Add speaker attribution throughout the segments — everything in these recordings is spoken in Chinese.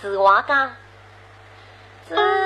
Speaker 1: 自我讲，自。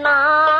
Speaker 1: 那